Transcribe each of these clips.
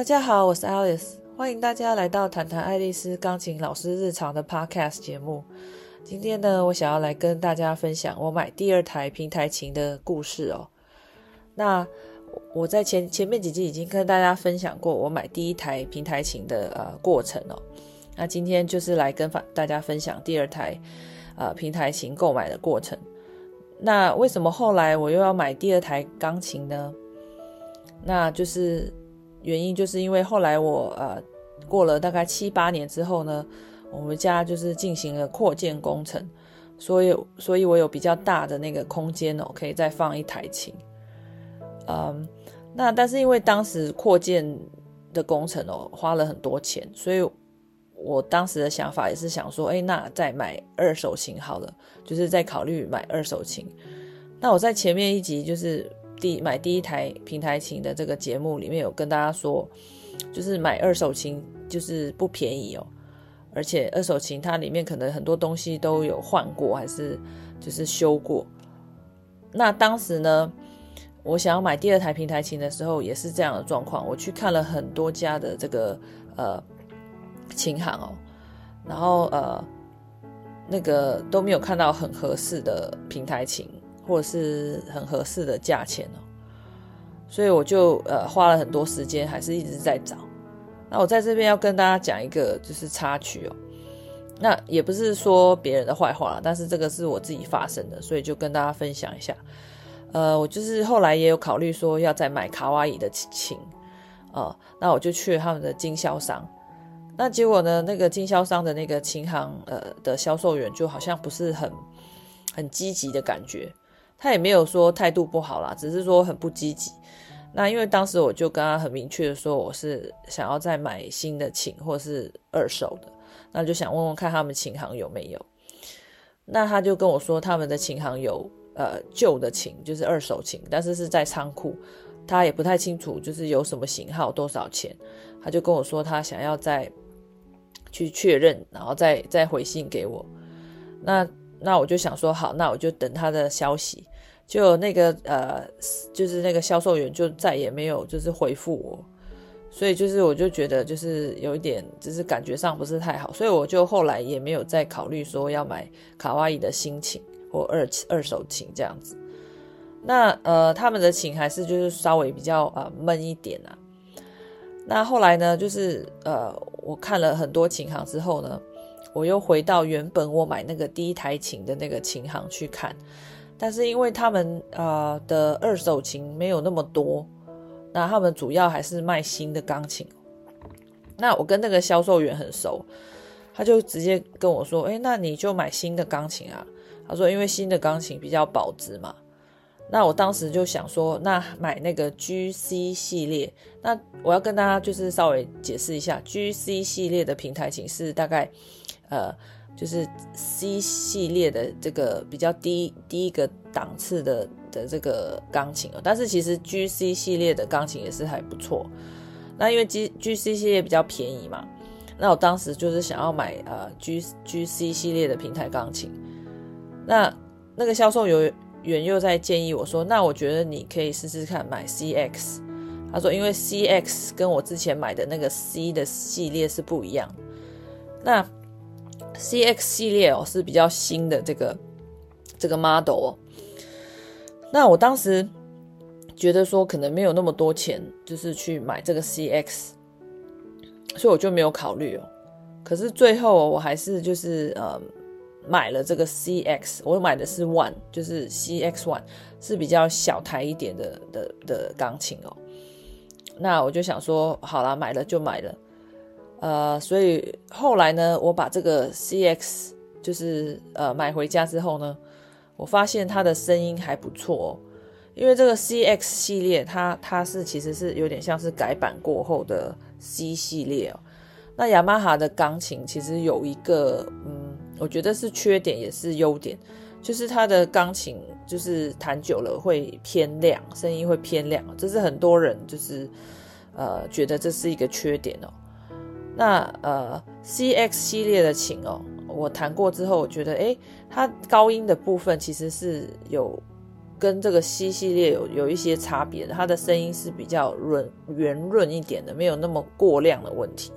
大家好，我是 Alice，欢迎大家来到谈谈爱丽丝钢琴老师日常的 Podcast 节目。今天呢，我想要来跟大家分享我买第二台平台琴的故事哦。那我在前前面几集已经跟大家分享过我买第一台平台琴的呃过程哦。那今天就是来跟大家分享第二台呃平台琴购买的过程。那为什么后来我又要买第二台钢琴呢？那就是原因，就是因为后来我呃过了大概七八年之后呢，我们家就是进行了扩建工程，所以所以我有比较大的那个空间哦，可以再放一台琴。嗯，那但是因为当时扩建的工程哦花了很多钱，所以我当时的想法也是想说，哎，那再买二手琴好了，就是在考虑买二手琴。那我在前面一集就是。第买第一台平台琴的这个节目里面有跟大家说，就是买二手琴就是不便宜哦，而且二手琴它里面可能很多东西都有换过，还是就是修过。那当时呢，我想要买第二台平台琴的时候也是这样的状况，我去看了很多家的这个呃琴行哦，然后呃那个都没有看到很合适的平台琴。或者是很合适的价钱哦，所以我就呃花了很多时间，还是一直在找。那我在这边要跟大家讲一个就是插曲哦，那也不是说别人的坏话，但是这个是我自己发生的，所以就跟大家分享一下。呃，我就是后来也有考虑说要再买卡哇伊的琴，呃，那我就去了他们的经销商，那结果呢，那个经销商的那个琴行呃的销售员就好像不是很很积极的感觉。他也没有说态度不好啦，只是说很不积极。那因为当时我就跟他很明确的说，我是想要再买新的琴或是二手的，那就想问问看他们琴行有没有。那他就跟我说，他们的琴行有呃旧的琴，就是二手琴，但是是在仓库，他也不太清楚就是有什么型号多少钱。他就跟我说他想要再去确认，然后再再回信给我。那那我就想说好，那我就等他的消息。就那个呃，就是那个销售员就再也没有就是回复我，所以就是我就觉得就是有一点，就是感觉上不是太好，所以我就后来也没有再考虑说要买卡哇伊的新琴或二二手琴这样子。那呃，他们的琴还是就是稍微比较呃闷一点啊。那后来呢，就是呃，我看了很多琴行之后呢，我又回到原本我买那个第一台琴的那个琴行去看。但是因为他们呃的二手琴没有那么多，那他们主要还是卖新的钢琴。那我跟那个销售员很熟，他就直接跟我说：“诶，那你就买新的钢琴啊。”他说：“因为新的钢琴比较保值嘛。”那我当时就想说：“那买那个 GC 系列。”那我要跟大家就是稍微解释一下，GC 系列的平台琴是大概呃。就是 C 系列的这个比较低第一个档次的的这个钢琴哦，但是其实 GC 系列的钢琴也是还不错。那因为 G GC 系列比较便宜嘛，那我当时就是想要买呃 G GC 系列的平台钢琴。那那个销售有员又在建议我说，那我觉得你可以试试看买 CX。他说，因为 CX 跟我之前买的那个 C 的系列是不一样。那 CX 系列哦是比较新的这个这个 model 哦，那我当时觉得说可能没有那么多钱，就是去买这个 CX，所以我就没有考虑哦。可是最后我还是就是呃买了这个 CX，我买的是 One，就是 CX One 是比较小台一点的的的钢琴哦。那我就想说，好啦，买了就买了。呃，所以后来呢，我把这个 CX 就是呃买回家之后呢，我发现它的声音还不错哦，因为这个 CX 系列它它是其实是有点像是改版过后的 C 系列哦。那雅马哈的钢琴其实有一个嗯，我觉得是缺点也是优点，就是它的钢琴就是弹久了会偏亮，声音会偏亮，这是很多人就是呃觉得这是一个缺点哦。那呃，CX 系列的琴哦，我弹过之后，我觉得诶，它高音的部分其实是有跟这个 C 系列有有一些差别的，它的声音是比较润圆润一点的，没有那么过量的问题。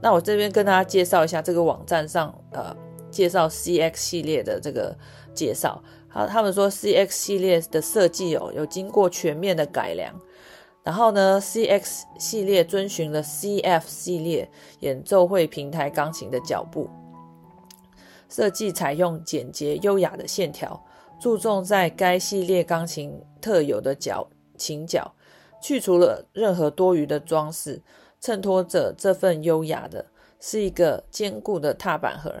那我这边跟大家介绍一下这个网站上呃介绍 CX 系列的这个介绍。好，他们说 CX 系列的设计哦有经过全面的改良，然后呢 CX 系列遵循了 CF 系列演奏会平台钢琴的脚步，设计采用简洁优雅的线条。注重在该系列钢琴特有的角琴角，去除了任何多余的装饰，衬托着这份优雅的，是一个坚固的踏板盒。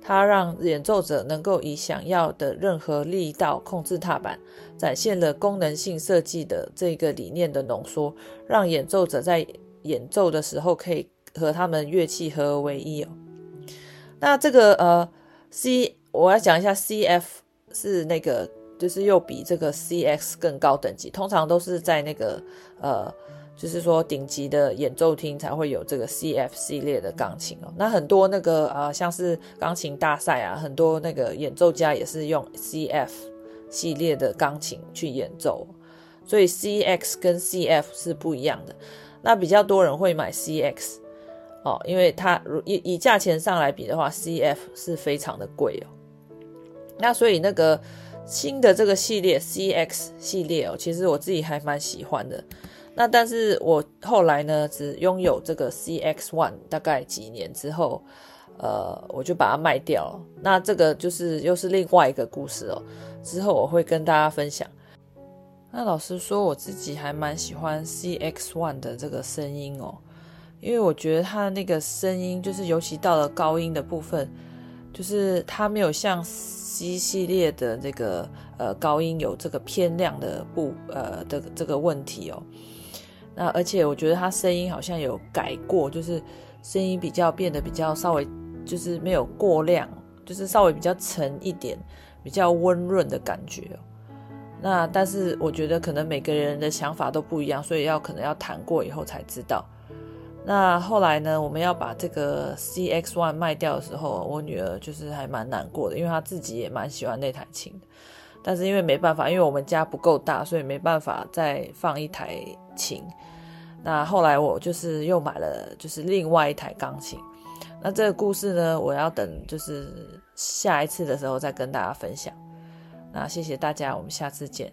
它让演奏者能够以想要的任何力道控制踏板，展现了功能性设计的这个理念的浓缩，让演奏者在演奏的时候可以和他们乐器合而为一哦。那这个呃，C 我要讲一下 CF。是那个，就是又比这个 CX 更高等级，通常都是在那个呃，就是说顶级的演奏厅才会有这个 CF 系列的钢琴哦。那很多那个呃，像是钢琴大赛啊，很多那个演奏家也是用 CF 系列的钢琴去演奏，所以 CX 跟 CF 是不一样的。那比较多人会买 CX 哦，因为它以以价钱上来比的话，CF 是非常的贵哦。那所以那个新的这个系列 CX 系列哦，其实我自己还蛮喜欢的。那但是我后来呢，只拥有这个 CX One，大概几年之后，呃，我就把它卖掉了。那这个就是又是另外一个故事哦。之后我会跟大家分享。那老实说，我自己还蛮喜欢 CX One 的这个声音哦，因为我觉得它那个声音，就是尤其到了高音的部分，就是它没有像。C 系列的这个呃高音有这个偏亮的不呃的这个问题哦，那而且我觉得他声音好像有改过，就是声音比较变得比较稍微就是没有过量，就是稍微比较沉一点，比较温润的感觉。那但是我觉得可能每个人的想法都不一样，所以要可能要谈过以后才知道。那后来呢，我们要把这个 CX One 卖掉的时候，我女儿就是还蛮难过的，因为她自己也蛮喜欢那台琴的。但是因为没办法，因为我们家不够大，所以没办法再放一台琴。那后来我就是又买了，就是另外一台钢琴。那这个故事呢，我要等就是下一次的时候再跟大家分享。那谢谢大家，我们下次见。